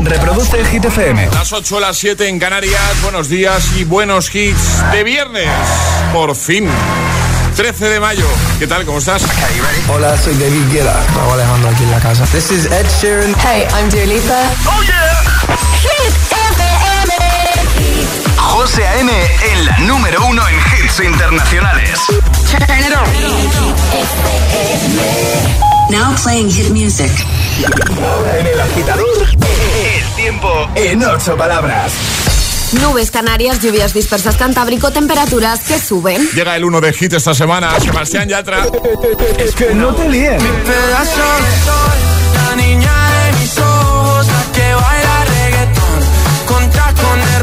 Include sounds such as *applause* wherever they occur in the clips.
Reproduce el Hit FM. Las 8 las 7 en Canarias. Buenos días y buenos hits de viernes. Por fin. 13 de mayo. ¿Qué tal? ¿Cómo estás? Hola, soy David Guetta. Raúl Alejandro aquí en la casa. This is Ed Sheeran. Hey, I'm Dua Lipa. ¡Oh, yeah! Hit FM. José A.M. en la número uno en hits internacionales. Turn it on. Now playing hit music. En el agitador, el tiempo en ocho palabras. Nubes canarias, lluvias dispersas cantábrico, temperaturas que suben. Llega el 1 de hit esta semana. Sebastián Yatra. *laughs* Es que no te líen. pedazo de sol, la niña de mis ojos, la que baila reggaetón, con tacones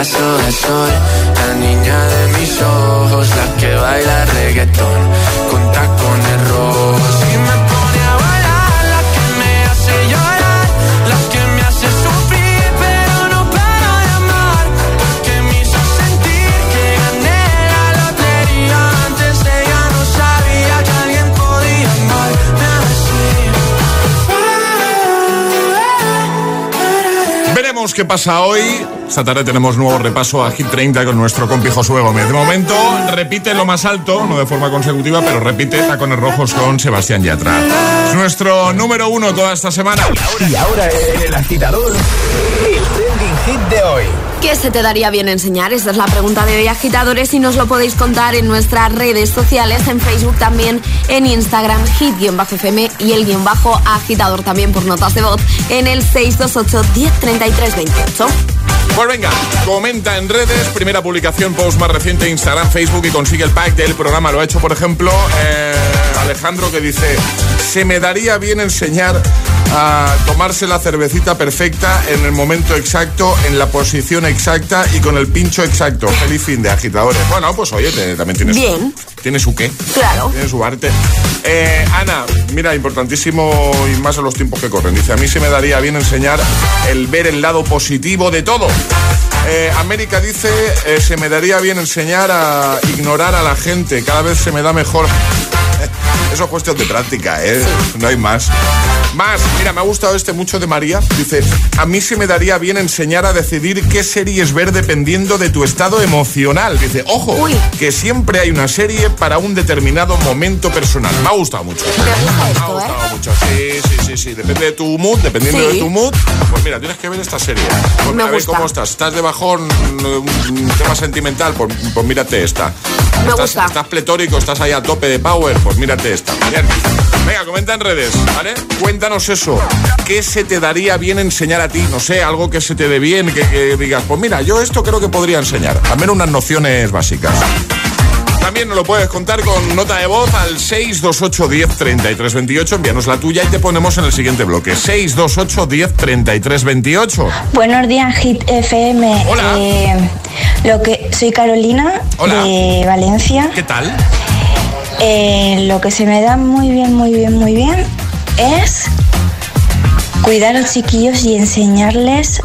pedazo de sol, la niña de mis ojos, la que baila reggaetón con tacones rojos. Y me pone a bailar, la que me hace llorar, la que me hace sufrir, pero no paro de amar, porque me hizo sentir que gané la lotería. Antes ella no sabía que alguien podía amarme así. Veremos qué pasa hoy. Esta tarde tenemos nuevo repaso a Hit 30 con nuestro compi Josué Gómez. De momento repite lo más alto, no de forma consecutiva, pero repite tacones rojos con Sebastián Yatra. Es nuestro número uno toda esta semana. Y ahora en el agitador, el trending hit de hoy. ¿Qué se te daría bien enseñar? Esa es la pregunta de hoy, agitadores, y nos lo podéis contar en nuestras redes sociales, en Facebook también, en Instagram, hit-fm y el guion bajo agitador también por notas de voz en el 628-103328. Pues venga, comenta en redes, primera publicación, post más reciente, Instagram, Facebook y consigue el pack del programa. Lo ha hecho, por ejemplo, eh, Alejandro que dice, se me daría bien enseñar a tomarse la cervecita perfecta en el momento exacto, en la posición exacta y con el pincho exacto. Feliz fin de agitadores. Bueno, pues oye, te- también tienes, Bien. tiene su qué. Claro. Tiene su arte. Eh, Ana, mira, importantísimo y más en los tiempos que corren. Dice, a mí se me daría bien enseñar el ver el lado positivo de todo. Eh, América dice, eh, se me daría bien enseñar a ignorar a la gente. Cada vez se me da mejor. Eso es cuestión de práctica, ¿eh? No hay más. Más, mira, me ha gustado este mucho de María. Dice, a mí se me daría bien enseñar a decidir qué series ver dependiendo de tu estado emocional. Dice, ojo, Uy. que siempre hay una serie para un determinado momento personal. Me ha gustado mucho. Me gusta Me ha esto, ¿eh? gustado mucho. Sí, sí, sí, sí. Depende de tu mood, dependiendo Sí. de tu mood. Pues mira, tienes que ver esta serie. Pues Me a ver gusta. cómo estás. ¿Estás de bajón, un tema sentimental? Pues, pues mírate esta. Me ¿Estás, gusta. estás pletórico, estás ahí a tope de power, pues mírate esta. Bien. Venga, comenta en redes, ¿vale? Cuéntanos eso. ¿Qué se te daría bien enseñar a ti? No sé, algo que se te dé bien, que, que digas, pues mira, yo esto creo que podría enseñar. Al menos unas nociones básicas. También nos lo puedes contar con nota de voz al 628 10 33 28. Envíanos la tuya y te ponemos en el siguiente bloque. 628 10 33 28. Buenos días, Hit FM. Hola. Eh, lo que soy Carolina Hola. de Valencia. ¿Qué tal? Eh, lo que se me da muy bien, muy bien, muy bien es cuidar a los chiquillos y enseñarles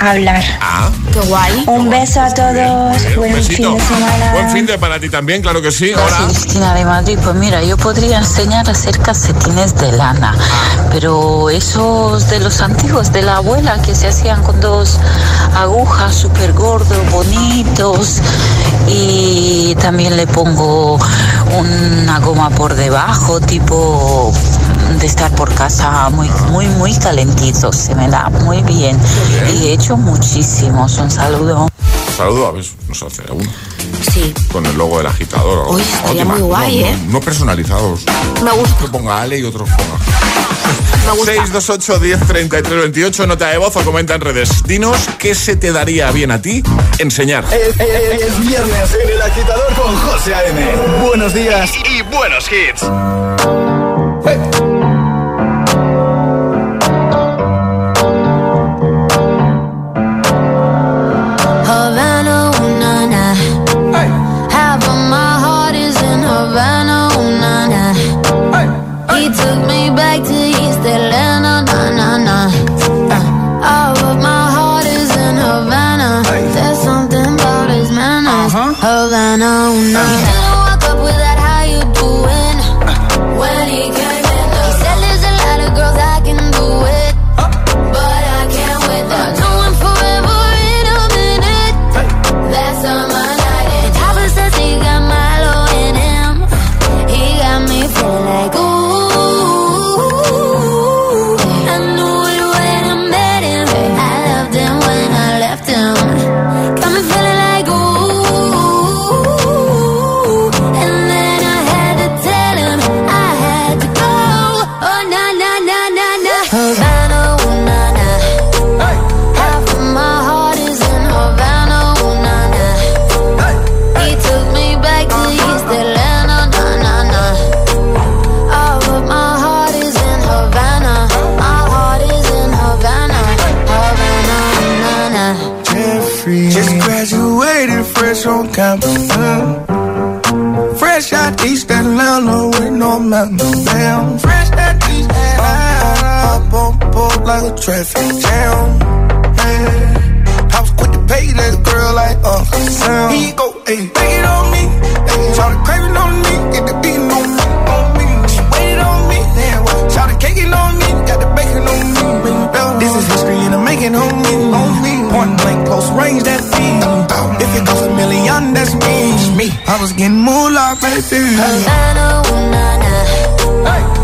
hablar. Ah, Qué guay. Un beso a todos. Buen besito. fin de semana. Buen fin de para ti también, claro que sí. Soy Hola. Cristina de Madrid, pues mira, yo podría enseñar a hacer calcetines de lana, pero esos de los antiguos, de la abuela, que se hacían con dos agujas súper gordos, bonitos, y también le pongo una goma por debajo, tipo de estar por casa muy, muy, muy calentito, se me da muy bien. Y he hecho muchísimos, un saludo. Saludo, a ver, nos hace uno. Sí, Con el logo del agitador. Uy, estaría muy guay, no, ¿eh? No, no personalizados. me gusta, Que ponga Ale y otros ponga. me gusta. 628 10 33 28, nota de voz o comenta en redes. Dinos qué se te daría bien a ti enseñar. Es, es- es viernes en el agitador con José A.M. Buenos días y, y buenos hits. Traffic jam. Yeah. I was quick to pay that girl like Uncle Sam. He go, hey, take it on me. Hey, try to crave it on me. Get the beating on me. On me. She waited on me. Damn, try to cake it on me. Got the bacon on me. This is history and I'm making on me. On me. Point blank, close range, that feed. If it goes a million, that's me. Me. I was getting moolah, baby. Havana, ooh na na. Half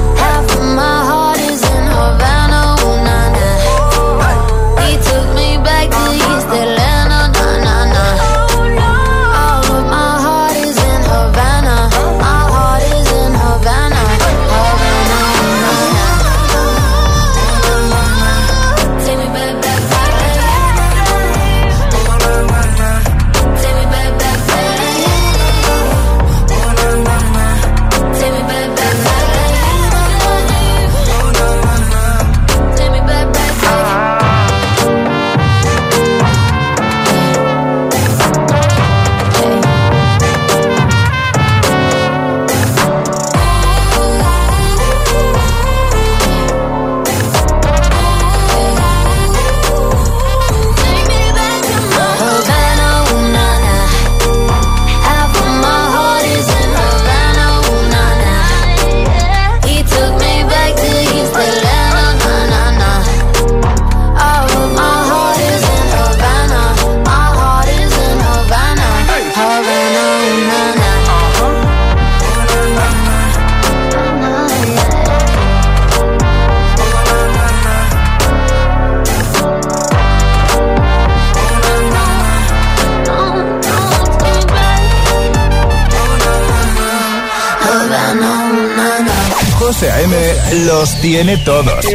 los tiene todos.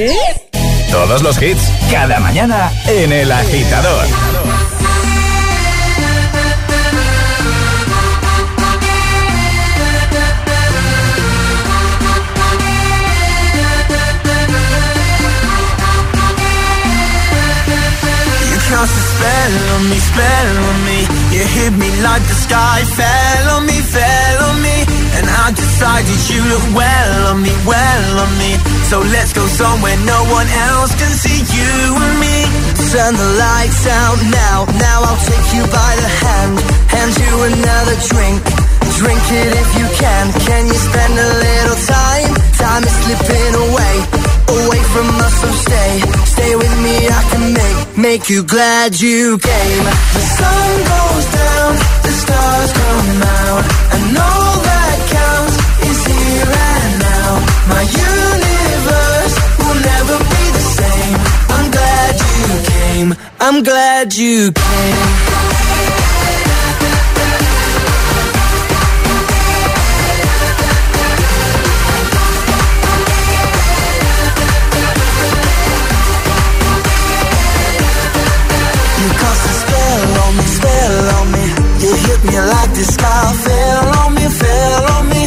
Todos los hits, cada mañana en El Agitador. cast a spell on me, spell on me. You hit me like the sky fell on me, fell on me. And I decided you look well on me, well on me. So let's go somewhere no one else can see you and me. Turn the lights out now, now I'll take you by the hand. Hand you another drink. Drink it if you can. Can you spend a little time? Time is slipping away, away from us, so stay. Stay with me, I can make, make you glad you came. The sun goes down, the stars come out, and all My universe will never be the same. I'm glad you came, I'm glad you came. You cast a spell on me, spell on me. You hit me like the sky fell on me, fell on me.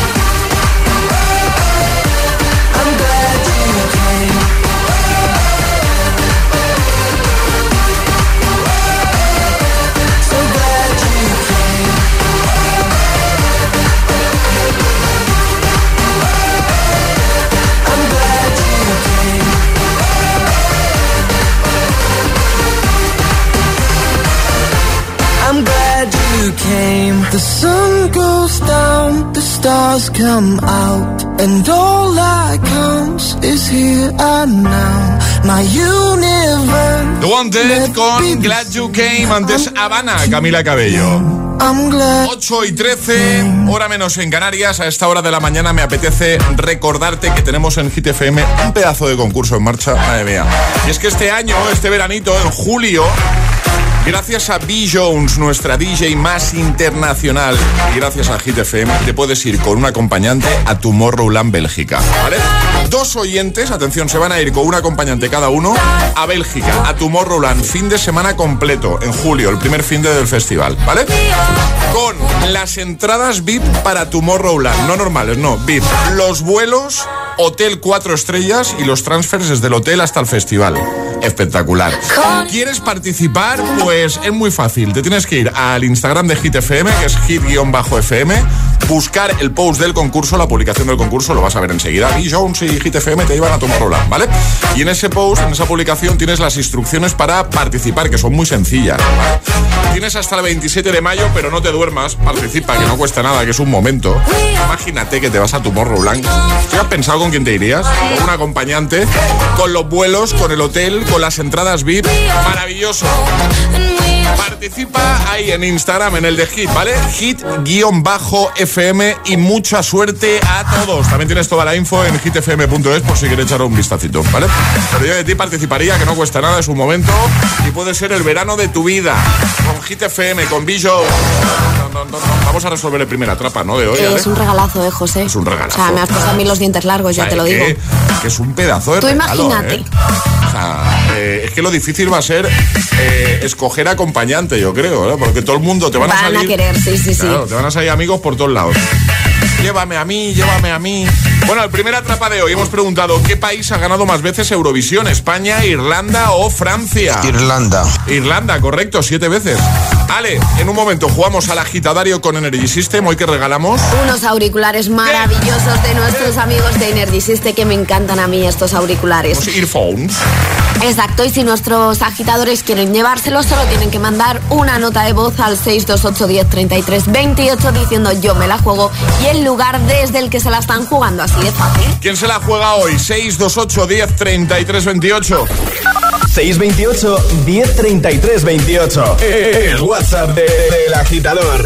You came. The sun goes down, the stars come out, and all that counts is here and now. My universe. The Wanted con Glad You Came, antes Habana, Camila Cabello. I'm glad. 8 y 13, hora menos en Canarias. A esta hora de la mañana me apetece recordarte que tenemos en Hit FM un pedazo de concurso en marcha. Madre mía. Y es que este año, este veranito, en julio, Gracias a B. Jones, nuestra DJ más internacional, y gracias a Hit FM, te puedes ir con un acompañante a Tomorrowland, Bélgica. ¿Vale? Dos oyentes, atención, se van a ir con un acompañante cada uno a Bélgica, a Tomorrowland, fin de semana completo, en julio, el primer fin de del festival. ¿Vale? Con las entradas VIP para Tomorrowland, no normales, no, VIP. Los vuelos, hotel cuatro estrellas y los transfers desde el hotel hasta el festival. Espectacular. ¿Quieres participar? Pues es muy fácil. Te tienes que ir al Instagram de Hit FM, que es hit-fm, buscar el post del concurso, la publicación del concurso, lo vas a ver enseguida. Y Jones y Hit FM te llevan a tomar rola, ¿vale? Y en ese post, en esa publicación, tienes las instrucciones para participar, que son muy sencillas. ¿vale? Tienes hasta el 27 de mayo, pero no te duermas, participa, que no cuesta nada, que es un momento. Imagínate que te vas a Tomorrowland. ¿Tú has pensado con quién te irías? Con un acompañante, con los vuelos, con el hotel, con las entradas VIP. Maravilloso. Participa ahí en Instagram, en el de Hit, ¿vale? Hit-FM y mucha suerte a todos. También tienes toda la info en hitfm.es por si quieres echar un vistacito, ¿vale? Pero yo de ti participaría, que no cuesta nada, es un momento y puede ser el verano de tu vida. Hit FM, con Billo. No, no, no, no. Vamos a resolver el primera trapa, ¿no? De hoy. Eh, ¿vale? es un regalazo, ¿eh, José? Es un regalazo. O sea, me has puesto a mí los dientes largos, ya te lo digo. Que es un pedazo de Tú regalo, imagínate. ¿eh? O sea, eh, es que lo difícil va a ser eh, escoger acompañante, yo creo, ¿no? Porque todo el mundo te van, a Van a salir. querer, sí, sí, sí. Te van a salir amigos por todos lados. Llévame a mí, llévame a mí. Bueno, el primer atrapa de hoy hemos preguntado ¿qué país ha ganado más veces Eurovisión? ¿España, Irlanda o Francia? Irlanda. Irlanda, correcto, siete veces. Ale, en un momento jugamos al agitadario con Energy System. Hoy que regalamos. Unos auriculares maravillosos de nuestros amigos de Energy System que me encantan a mí estos auriculares. Los earphones. Exacto, y si nuestros agitadores quieren llevárselos, solo tienen que mandar una nota de voz al 628 10 33 28 diciendo yo me la juego y el lugar desde el que se la están jugando, así de fácil. ¿Quién se la juega hoy? 628 10 33 28. 628 1033 28. El WhatsApp de- del agitador.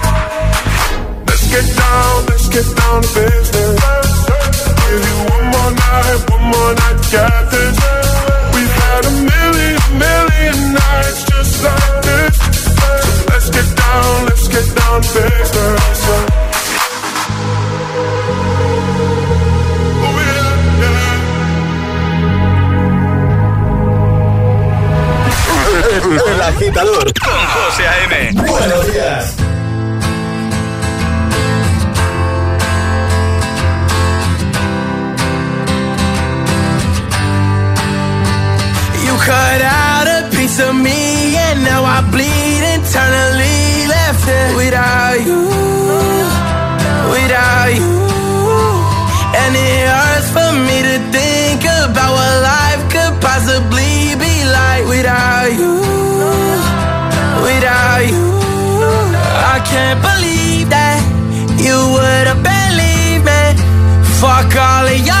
Let's get down, let's get down to business. Give you one more night, one more night get this. We've had a million, million nights just like this. So let's get down, let's get down to business. Oh, yeah, yeah. *laughs* El agitador con José A.M. Buenos días. Cut out a piece of me, and now I bleed internally. Left it without you, without you. And it hurts for me to think about what life could possibly be like without you, without you. I can't believe that you would have believed me. Fuck all of. I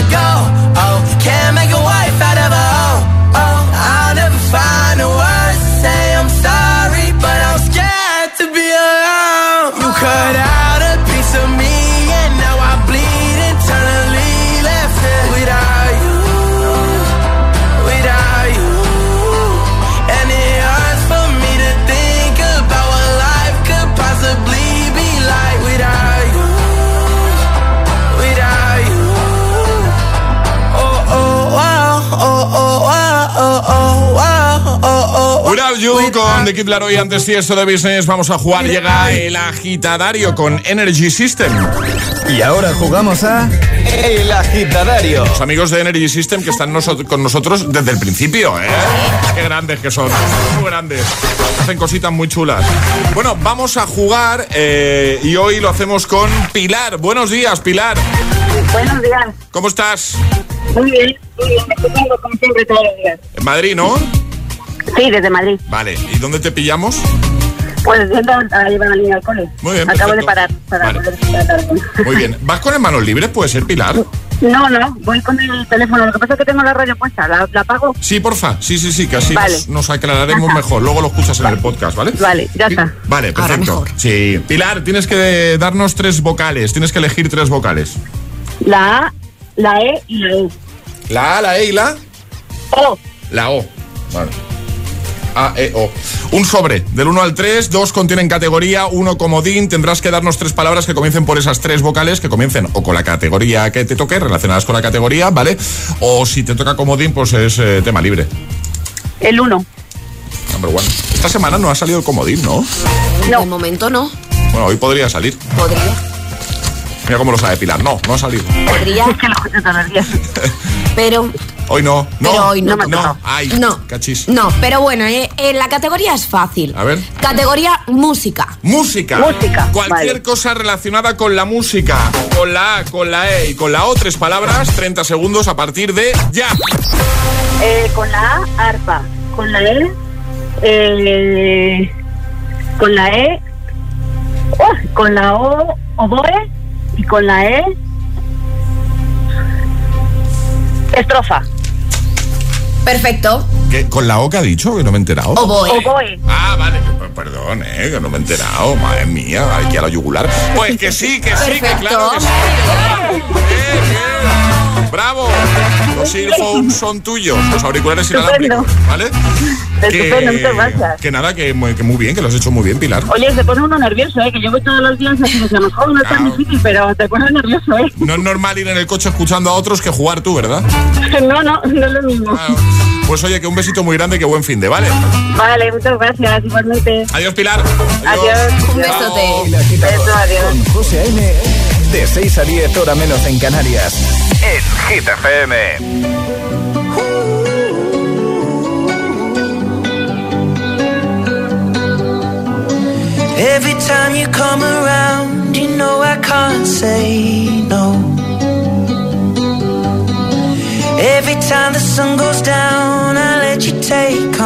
You con The Kid Laroi antes Tiesto de Business. Vamos a jugar. Llega el agitadario con Energy System. Y ahora jugamos a El Agitadario. Los amigos de Energy System que están noso- con nosotros desde el principio, ¿eh? Qué grandes que son. Muy grandes. Hacen cositas muy chulas. Bueno, vamos a jugar eh, y hoy lo hacemos con Pilar. Buenos días, Pilar. Buenos días. ¿Cómo estás? Muy bien, muy bien. Como siempre todos los días. En Madrid, ¿no? Sí, desde Madrid. Vale. ¿Y dónde te pillamos? Pues yendo a llevar a la niña al cole. Muy bien, Acabo de parar para Vale. poder tratar. *laughs* Muy bien. ¿Vas con las manos libres? ¿Puede ser, Pilar? No, no, voy con el teléfono. Lo que pasa es que tengo la radio puesta. ¿La, la apago? Sí, porfa. Sí, sí, sí, que así Vale. nos, nos aclararemos mejor. Luego lo escuchas en el podcast, ¿vale? Vale, ya está. Vale, perfecto. Sí. Pilar, tienes que darnos tres vocales. Tienes que elegir tres vocales. La A, la E y la U. La A, la E y la... O. La O. Vale. A, E, O. Un sobre. Del 1 al 3, dos contienen categoría, uno comodín. Tendrás que darnos tres palabras que comiencen por esas tres vocales, que comiencen o con la categoría que te toque, relacionadas con la categoría, ¿vale? O si te toca comodín, pues es eh, tema libre. El 1. Number one. Esta semana no ha salido el comodín, ¿no? De momento no. Bueno, hoy podría salir. Podría. Mira cómo lo sabe Pilar. No, no ha salido. Podría. Es que lo escucho todos los días. *laughs* Pero. Hoy no. No. Pero hoy no. No. Ay, No. cachis. No, pero bueno, eh, eh, la categoría es fácil. A ver. Categoría música. Música. Música, Cualquier vale. cosa relacionada con la música. Con la A, con la E y con la O, tres palabras, 30 segundos a partir de ya. Eh, con la A, arpa. Con la E, eh, con la E, oh, con la O, oboe. Con la E, estrofa. Perfecto. ¿Qué? ¿Con la O que ha dicho? Que no me he enterado. Oboe. Oboe. Ah, vale. Perdón, eh, que no me he enterado. Madre mía, aquí a la yugular. Pues que sí, que sí, que claro que sí. Bravo. Los earphones son tuyos, los auriculares inalámbricos, ¿vale? Estupendo, muchas gracias. Que nada, que muy, que muy bien, que lo has hecho muy bien, Pilar. Oye, se pone uno nervioso, ¿eh? Que yo voy todos los días así, que a lo mejor no es tan Ah. difícil, pero te pone nervioso, ¿eh? No es normal ir en el coche escuchando a otros que jugar tú, ¿verdad? *laughs* No, no, no es lo mismo. Ah, Pues oye, que un besito muy grande, que buen fin de, ¿vale? Vale, muchas gracias, igualmente. Adiós, Pilar. Adiós. Un besote. Beso, adiós. con José. De 6 a 10, hora menos en Canarias. En Hit FM. Every time you come around, you know I can't say no. Every time the sun goes down, I let you take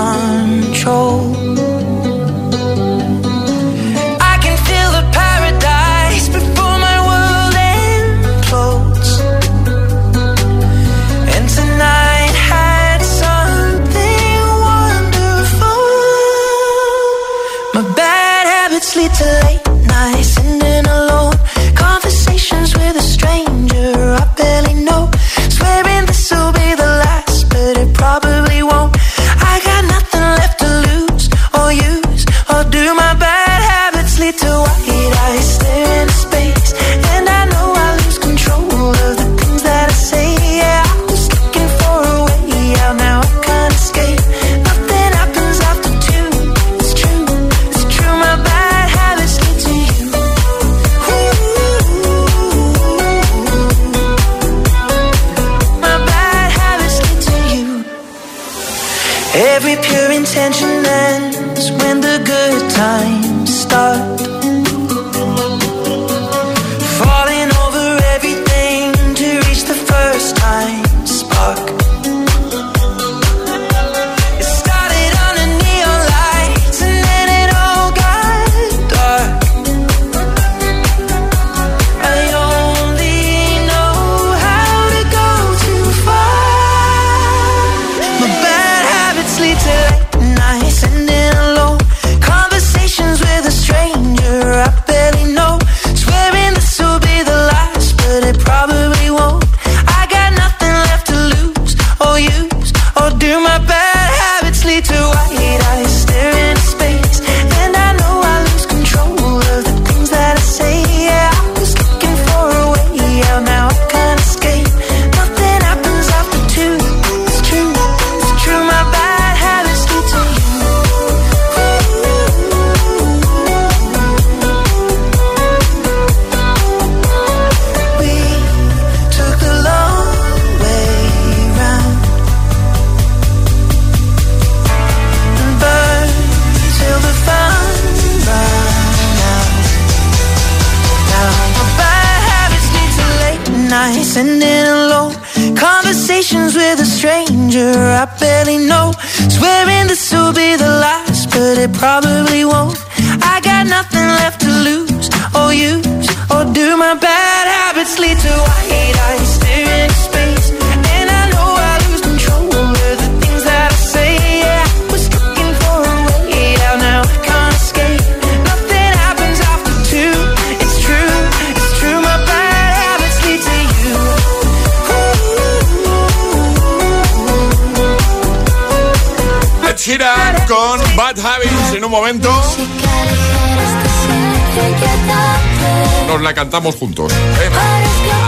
la cantamos juntos. ¿eh?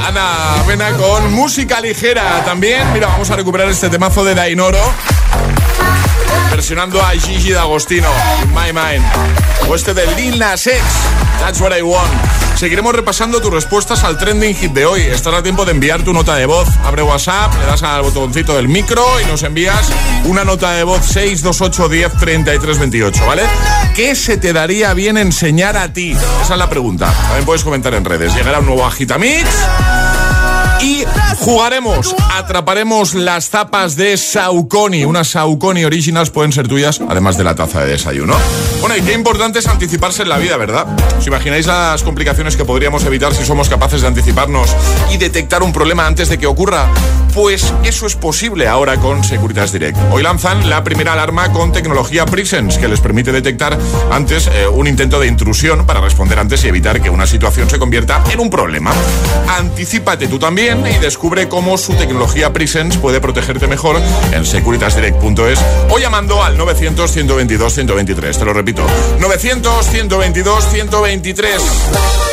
Ana Vena con música ligera también. Mira, vamos a recuperar este temazo de Dainoro. Versionando a Gigi D'Agostino, In My Mind. O este de Lil Nas X, That's What I Want. Seguiremos repasando tus respuestas al trending hit de hoy. Estará tiempo de enviar tu nota de voz. Abre WhatsApp, le das al botoncito del micro y nos envías una nota de voz 628 10 33 28, ¿vale? ¿Qué se te daría bien enseñar a ti? Esa es la pregunta. También puedes comentar en redes. Llegará un nuevo Agitamix. Y jugaremos, atraparemos las tapas de Saucony. Unas Saucony Originals pueden ser tuyas, además de la taza de desayuno. Bueno, y qué importante es anticiparse en la vida, ¿verdad? ¿Os imagináis las complicaciones que podríamos evitar si somos capaces de anticiparnos y detectar un problema antes de que ocurra? Pues eso es posible ahora con Securitas Direct. Hoy lanzan la primera alarma con tecnología Presence, que les permite detectar antes eh, un intento de intrusión para responder antes y evitar que una situación se convierta en un problema. Anticípate tú también y descubre cómo su tecnología Presence puede protegerte mejor en securitasdirect.es o llamando al 900-122-123. Te lo repito, 900-122-123.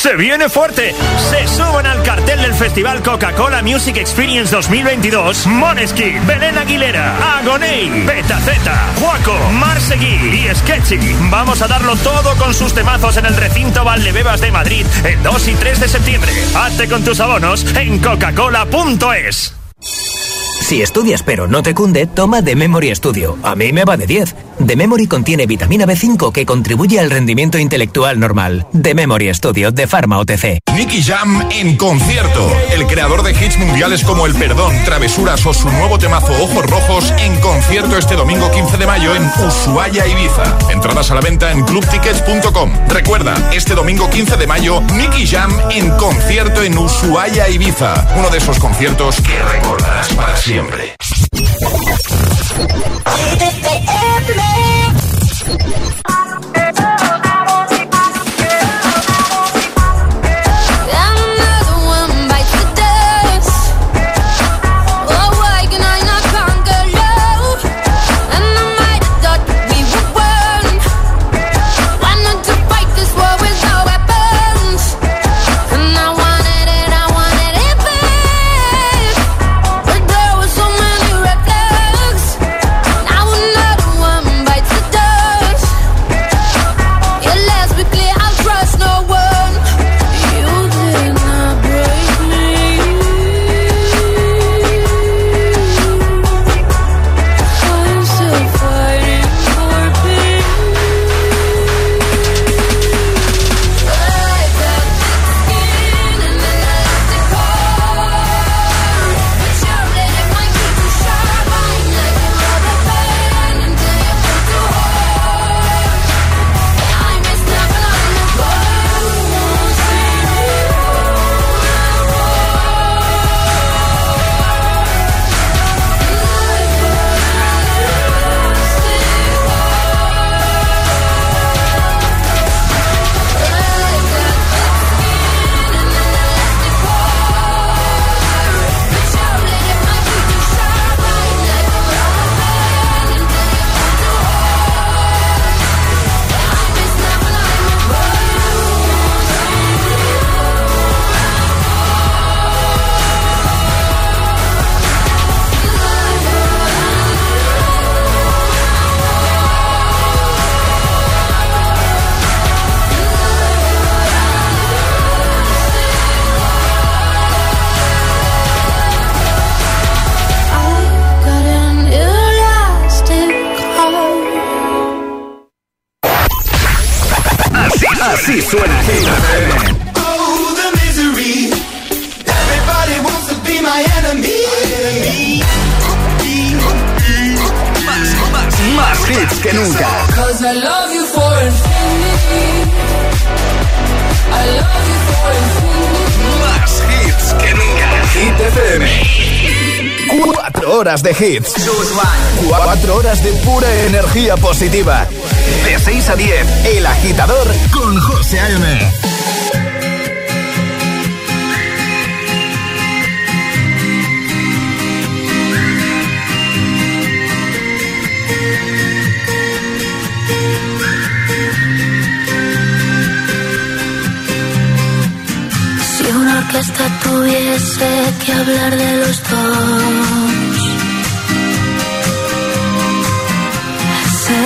Se viene fuerte. Se suben al cartel del Festival Coca-Cola Music Experience 2022 Moneskin, Belén Aguilera, Agoney, Betaceta, Juaco, Marsegui y Sketchy. Vamos a darlo todo con sus temazos en el recinto Valdebebas de Madrid el 2 y 3 de septiembre. Hazte con tus abonos en coca-cola.es. Si estudias pero no te cunde, toma The Memory Studio. A mí me va de 10. The Memory contiene vitamina B5 que contribuye al rendimiento intelectual normal. The Memory Studio de Pharma OTC. Nicky Jam en concierto. El creador de hits mundiales como El Perdón, Travesuras o su nuevo temazo Ojos Rojos en concierto este domingo 15 de mayo en Ushuaia, Ibiza. Entradas a la venta en clubtickets.com. Recuerda, este domingo 15 de mayo, Nicky Jam en concierto en Ushuaia, Ibiza. Uno de esos conciertos que recordarás para siempre. Yeah. Horas de hits. 4 horas de pura energía positiva. De 6 a 10, El Agitador con José A.M. Si una orquesta tuviese que hablar de los dos,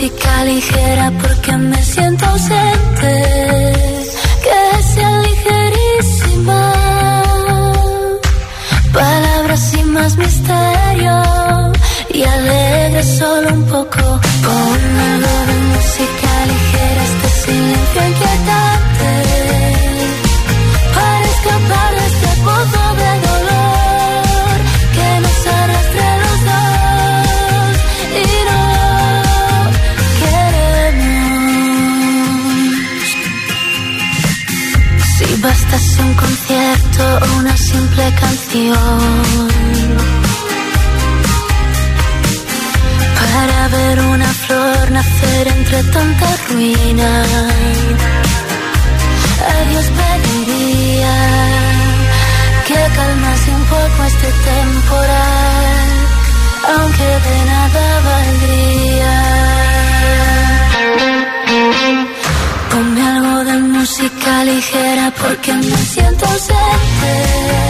Música ligera porque me siento ausente. Que sea ligerísima. Palabras sin más misterio y alegre solo un poco. Ponme simple canción para ver una flor nacer entre tanta ruina. A Dios pediría que calmase un poco este temporal, aunque de nada valdría. Ligera porque me siento ausente,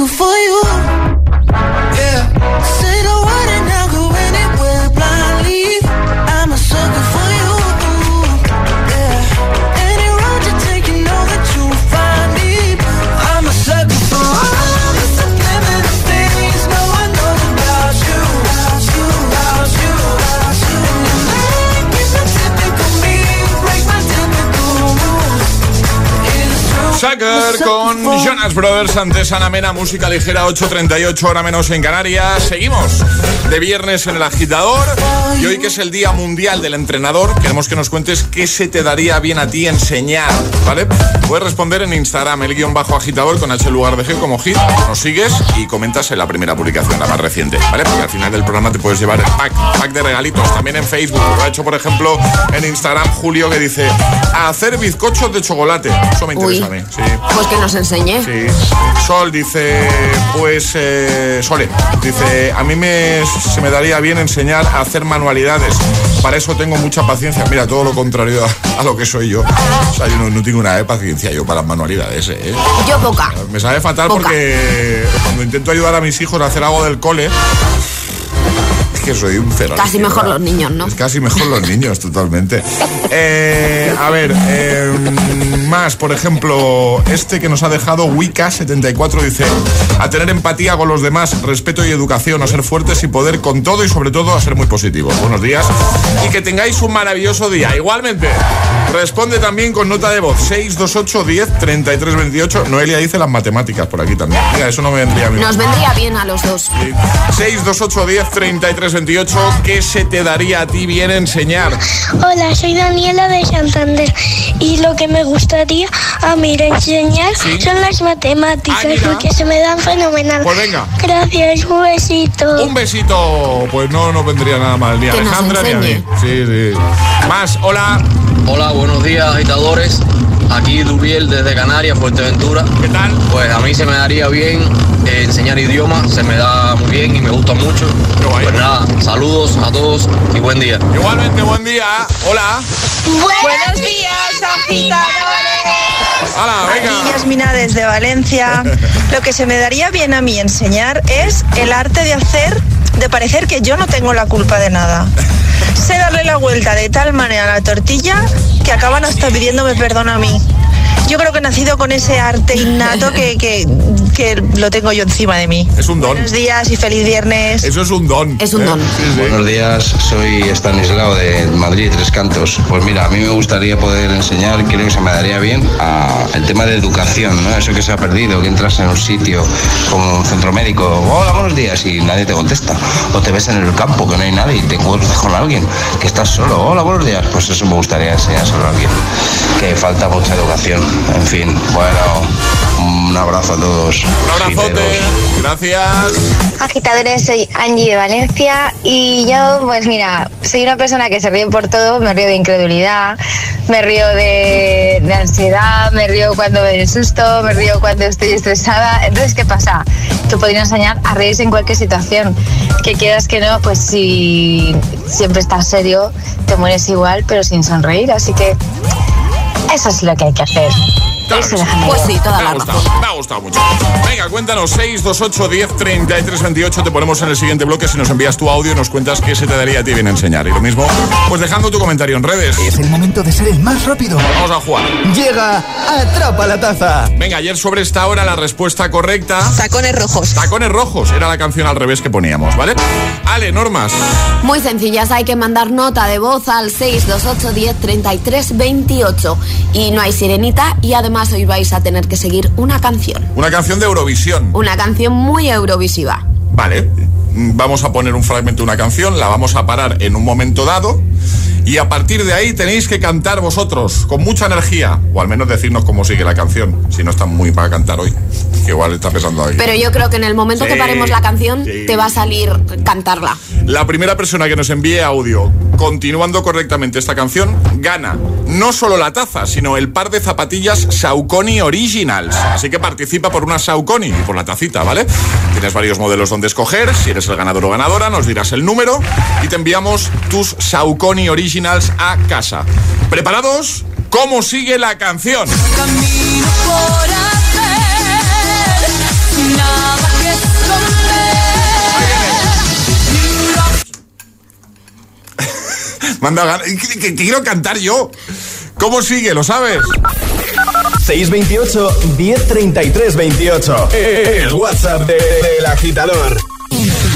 I'm a sucker for you. Yeah. Say the word and I'll go anywhere blindly. I'm a sucker for you. Yeah. Any road you take, you know that you'll find me. I'm a sucker for all the subliminal things no one knows about you. About you, about you, about you. And you're making the typical me break my typical rules. It's true. Sucker con Jonas Brothers antes Ana Mena, música ligera 8.38 hora menos en Canarias. Seguimos de viernes en el agitador y hoy que es el Día Mundial del Entrenador, queremos que nos cuentes qué se te daría bien a ti enseñar, ¿vale? Puedes responder en Instagram el guion bajo agitador con H lugar de G como hit, nos sigues y comentas en la primera publicación, la más reciente, ¿vale? Porque al final del programa te puedes llevar el pack, pack de regalitos, también en Facebook, lo ha hecho por ejemplo en Instagram Julio que dice a hacer bizcochos de chocolate, eso me interesa Uy. a mí, sí. Pues que nos enseñe. Sí. Sol dice, pues, eh, Sole, dice, a mí me, se me daría bien enseñar a hacer manualidades. Para eso tengo mucha paciencia. Mira, todo lo contrario a, a lo que soy yo. O sea, yo no, no tengo nada de paciencia yo para las manualidades. ¿eh? Yo poca. Me sabe fatal Poca. porque cuando intento ayudar a mis hijos a hacer algo del cole, que soy un cero. Casi mejor los niños, ¿no? Casi mejor los niños, totalmente. Eh, a ver, eh, más, por ejemplo, este que nos ha dejado Wika74 dice, a tener empatía con los demás, respeto y educación, a ser fuertes y poder con todo y sobre todo a ser muy positivos. Buenos días y que tengáis un maravilloso día. Igualmente, responde también con nota de voz 628 10 33 28. Noelia dice las matemáticas por aquí también. Mira, eso no me vendría mí. Nos vendría bien a los dos. 628 10 33 28. ¿Qué se te daría a ti bien enseñar? Hola, soy Daniela de Santander y lo que me gustaría a mí enseñar son las matemáticas porque se me dan fenomenal. Pues venga. Gracias, un besito. Un besito. Pues no, no vendría nada mal. Ni a Alejandra ni a mí. Sí, sí. Más, hola. Hola, buenos días agitadores. Aquí Dubiel desde Canarias, Fuerteventura. ¿Qué tal? Pues a mí se me daría bien eh, enseñar idiomas, se me da muy bien y me gusta mucho. Pues nada, saludos a todos y buen día. Igualmente, buen día. Hola. Buenos días, agitadores. Hola, venga. Aquí Yasmina desde Valencia. *laughs* Lo que se me daría bien a mí enseñar es el arte de hacer, de parecer que yo no tengo la culpa de nada. Sé darle la vuelta de tal manera a la tortilla que acaban hasta pidiéndome perdón a mí. Yo creo que he nacido con ese arte innato que, que, que lo tengo yo encima de mí. Es un don. Buenos días y feliz viernes. Eso es un don. Es un don. Buenos días, soy Estanislao de Madrid, Tres Cantos. Pues mira, a mí me gustaría poder enseñar, creo que se me daría bien, a el tema de educación, ¿no? Eso que se ha perdido, que entras en un sitio como un centro médico, hola, buenos días, y nadie te contesta. O te ves en el campo, que no hay nadie, y te encuentras con alguien, que estás solo, hola, buenos días. Pues eso me gustaría enseñárselo a alguien, que falta mucha educación. En fin, bueno, un abrazo a todos. Un abrazote. Gracias. Agitadores, soy Angie de Valencia y yo, pues mira, soy una persona que se ríe por todo, me río de incredulidad, me río de, de ansiedad, me río cuando me susto, me río cuando estoy estresada. Entonces, ¿qué pasa? Que podría enseñar a reírse en cualquier situación. Que quieras que no, pues si siempre estás serio, te mueres igual, pero sin sonreír. Así que eso es lo que hay que hacer. Pues sí, toda me la ha gustado, razón. Me ha gustado mucho. Venga, cuéntanos, 628 10 33 28. Te ponemos en el siguiente bloque. Si nos envías tu audio, nos cuentas qué se te daría a ti bien enseñar. Y lo mismo, pues dejando tu comentario en redes. Es el momento de ser el más rápido. Vamos a jugar. Llega Atrapa la Taza. Venga, ayer sobre esta hora la respuesta correcta. Tacones rojos. Tacones rojos. Era la canción al revés que poníamos, ¿vale? Ale, normas. Muy sencillas, hay que mandar nota de voz al 628 10 33 28. Y no hay sirenita y además hoy vais a tener que seguir una canción. Una canción de Eurovisión. Una canción muy eurovisiva. Vale. Vamos a poner un fragmento de una canción, la vamos a parar en un momento dado. Y a partir de ahí tenéis que cantar vosotros con mucha energía, o al menos decirnos cómo sigue la canción, si no están muy para cantar hoy, que igual está pensando ahí. Pero yo creo que en el momento Sí, que paremos la canción sí. te va a salir cantarla. La primera persona que nos envíe audio continuando correctamente esta canción gana no solo la taza, sino el par de zapatillas Saucony Originals. Así que participa por una Saucony y por la tacita, ¿vale? Tienes varios modelos donde escoger. Si eres el ganador o ganadora, nos dirás el número y te enviamos tus Saucony Originals a casa. ¿Preparados? ¿Cómo sigue la canción? Camino por hacer, nada que esconder. Manda que, quiero cantar yo. ¿Cómo sigue? ¿Lo sabes? 628 1033 28. El WhatsApp de- del agitador.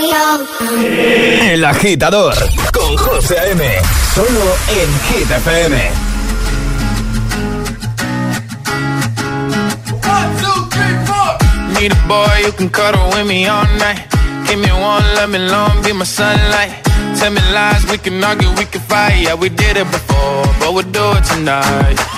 El agitador con José A.M. Solo en Hit FM. Need a boy you can cuddle with me all night. Give me one, let me long, be my sunlight. Tell me lies, we can argue, we can fight. Yeah, we did it before, but we'll do it tonight.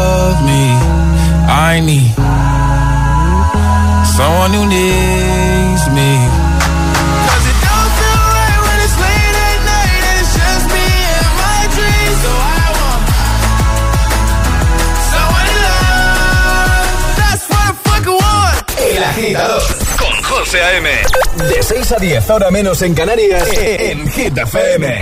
me. I need someone who needs me. 'Cause it don't feel right when it's late at night and it's just me and my dreams. So I want someone to love. That's what the fuck I want. El agitador con José A.M. De 6 a 10, ahora menos en Canarias, en Hit FM.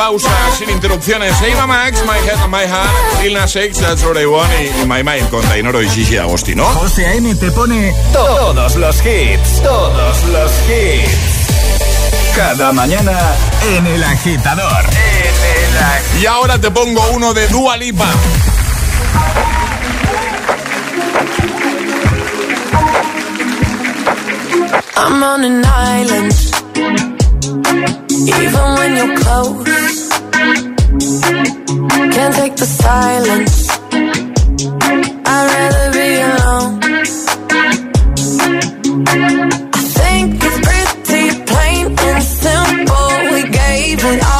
Pausa, sin interrupciones. Eva Max, My Head and My Heart, Lil Nas X, That's What I Want y, My Mind con Tainoro y Gigi Agostino. José A.M. te pone todos los hits, todos los hits. Cada mañana en El Agitador. En el Y ahora te pongo uno de Dua Lipa. I'm on an island. Even when you're close, can't take the silence. I'd rather be alone. I think it's pretty plain and simple. We gave it all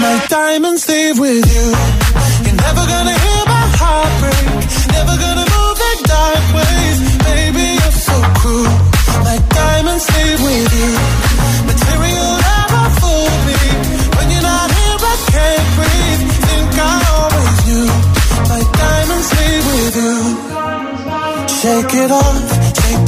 My diamonds leave with you. You're never gonna hear my heart break. Never gonna move like dark ways. Baby, you're so cruel. My diamonds leave with you. Material never fooled me. When you're not here, I can't breathe. Think I always knew. My diamonds leave with you. Shake it off. Take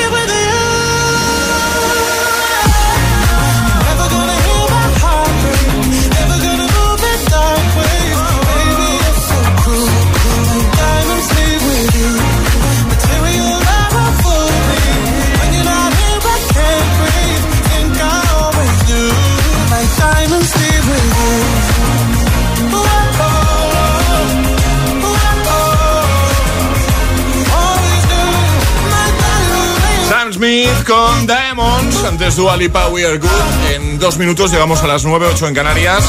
Smith con Diamonds, antes Dua Lipa, We Are Good. En dos minutos llegamos a las 9, 8 en Canarias.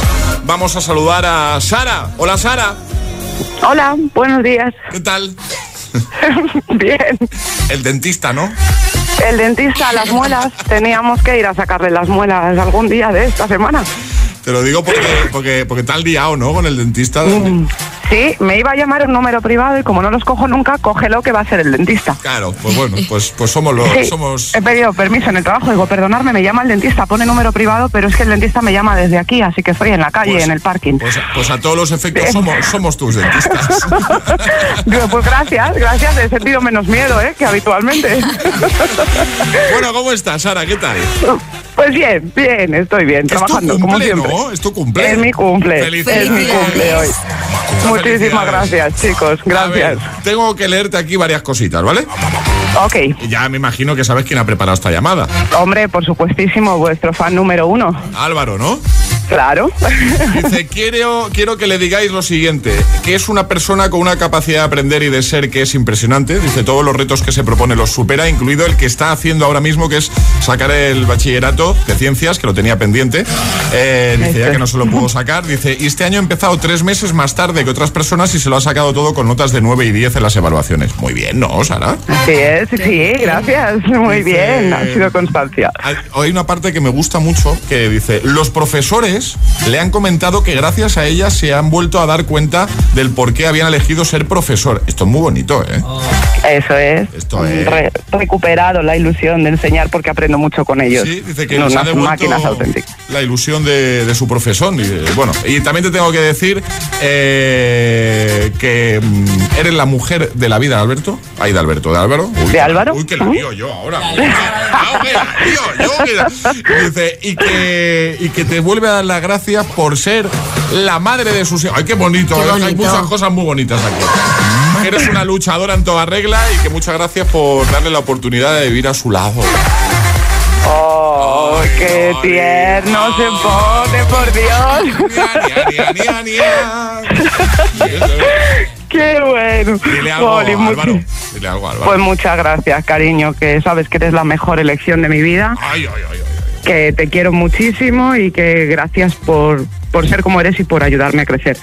Vamos a saludar a Sara. Hola Sara. Hola, buenos días. ¿Qué tal? *laughs* Bien. El dentista, ¿no? El dentista, las muelas. Teníamos que ir a sacarle las muelas algún día de esta semana. Te lo digo porque, porque, porque te has liado, ¿no? Con el dentista. Sí, me iba a llamar un número privado y como no los cojo nunca, cógelo que va a ser el dentista. Claro, pues bueno, pues, pues somos los... Sí, Somos... He pedido permiso en el trabajo, digo, perdonarme, me llama el dentista, pone número privado, pero es que el dentista me llama desde aquí, así que estoy en la calle, Pues- en el parking. Pues, pues a todos los efectos somos, somos tus dentistas. *laughs* Digo, pues gracias, gracias, he sentido menos miedo, ¿eh? Que habitualmente. *laughs* bueno, ¿cómo estás, Sara? ¿Qué tal? Pues bien, bien, estoy bien, trabajando como cumple, siempre. ¿no? Es tu cumple. Es mi cumple. Felicidades. Es mi cumple hoy. Muchísimas gracias, chicos. Ver, Gracias. tengo que leerte aquí varias cositas, ¿vale? Ok. Ya me imagino que sabes quién ha preparado esta llamada. Hombre, por supuestísimo, vuestro fan número uno. Álvaro, ¿no? Claro. Dice, quiero, quiero que le digáis lo siguiente, que es una persona con una capacidad de aprender y de ser que es impresionante. Dice, todos los retos que se propone los supera, incluido el que está haciendo ahora mismo, que es sacar el bachillerato de ciencias, que lo tenía pendiente. Eh, dice ya que no se lo pudo sacar. Dice, y este año ha empezado tres meses más tarde que otras personas y se lo ha sacado todo con notas de 9 y 10 en las evaluaciones. Muy bien, ¿no, Sara? Así es, sí, gracias. Muy Dice- bien, ha sido constancia. Hay- Hay una parte que me gusta mucho que dice, los profesores le han comentado que gracias a ella se han vuelto a dar cuenta del por qué habían elegido ser profesor. Esto es muy bonito, ¿eh? Eso es. Esto es. Re- recuperado la ilusión de enseñar porque aprendo mucho con ellos. Sí, dice que ha máquinas auténticas. la ilusión de, de su profesión. Y, bueno, y también te tengo que decir eh, que mm, eres la mujer de la vida, Alberto. Ay, de Alberto, de Álvaro. Uy, ¿De Álvaro? Uy, que lío yo ahora. Uy, que la lío yo, que la- Dice, y que, y que te vuelve a dar las gracias por ser la madre de sus hijos. Ay, qué bonito. Qué ¿eh? Hay muchas cosas muy bonitas aquí. Eres una luchadora en toda regla y que muchas gracias por darle la oportunidad de vivir a su lado. ¡Oh, qué tierno se pone, por Dios! ¡Qué bueno! Dile algo, Álvaro. Dile algo, Álvaro. Pues muchas gracias, cariño, que sabes que eres la mejor elección de mi vida. Ay, ay, ay, ay. Que te quiero muchísimo y que gracias por, por ser como eres y por ayudarme a crecer.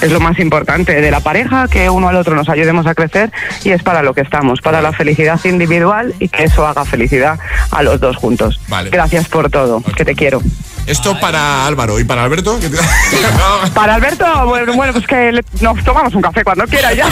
Es lo más importante de la pareja, que uno al otro nos ayudemos a crecer y es para lo que estamos, para la felicidad individual y que eso haga felicidad a los dos juntos. Vale. Gracias por todo, que te quiero. Esto para Álvaro y para Alberto. ¿qué te- *laughs* Para Alberto, bueno, bueno pues que le- nos tomamos un café cuando quiera ya.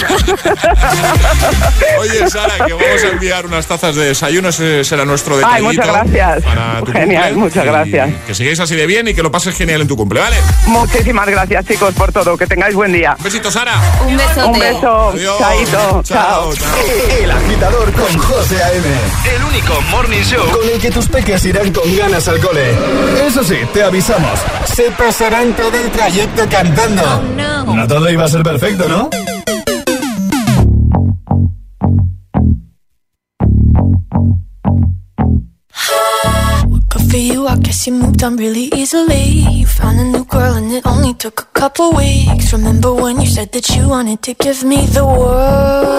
Oye, Sara, que vamos a enviar unas tazas de desayuno. Ese será nuestro Ay, detallito. muchas gracias. Para tu Genial, cumple. muchas Y gracias. Que sigáis así de bien y que lo pases genial en tu cumple, ¿vale? Muchísimas gracias chicos por todo, que tengáis buen día. Un besito, Sara. Un besote. Un beso, Adiós. chaito, chao. El agitador con José A.M. El único morning show con el que tus peques irán con ganas al cole. Eso sí, te avisamos. Se pasarán todo el trayecto cantando. No todo iba a ser perfecto, ¿no? Good for you, I guess you moved on really easily. You found a new girl and it only took a couple weeks. Remember when you said that you wanted to give me the world?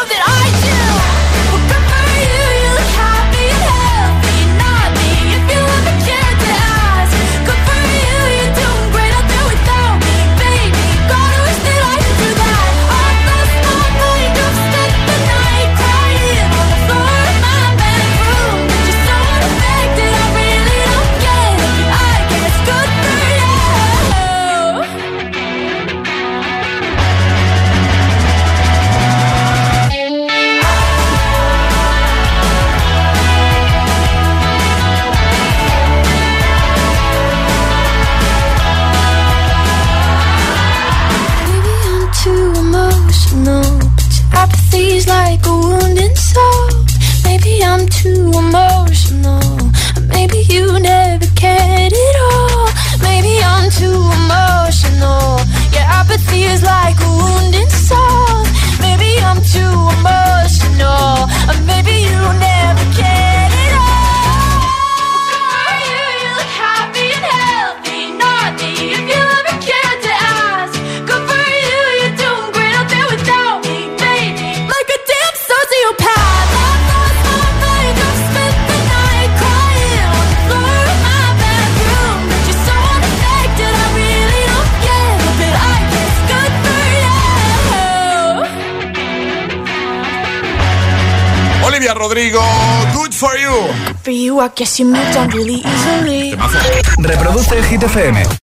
like a. Maybe I'm too emotional, or maybe you never Rodrigo, Good for You. For you, I guess you moved on really easily. Reproduce Hit FM.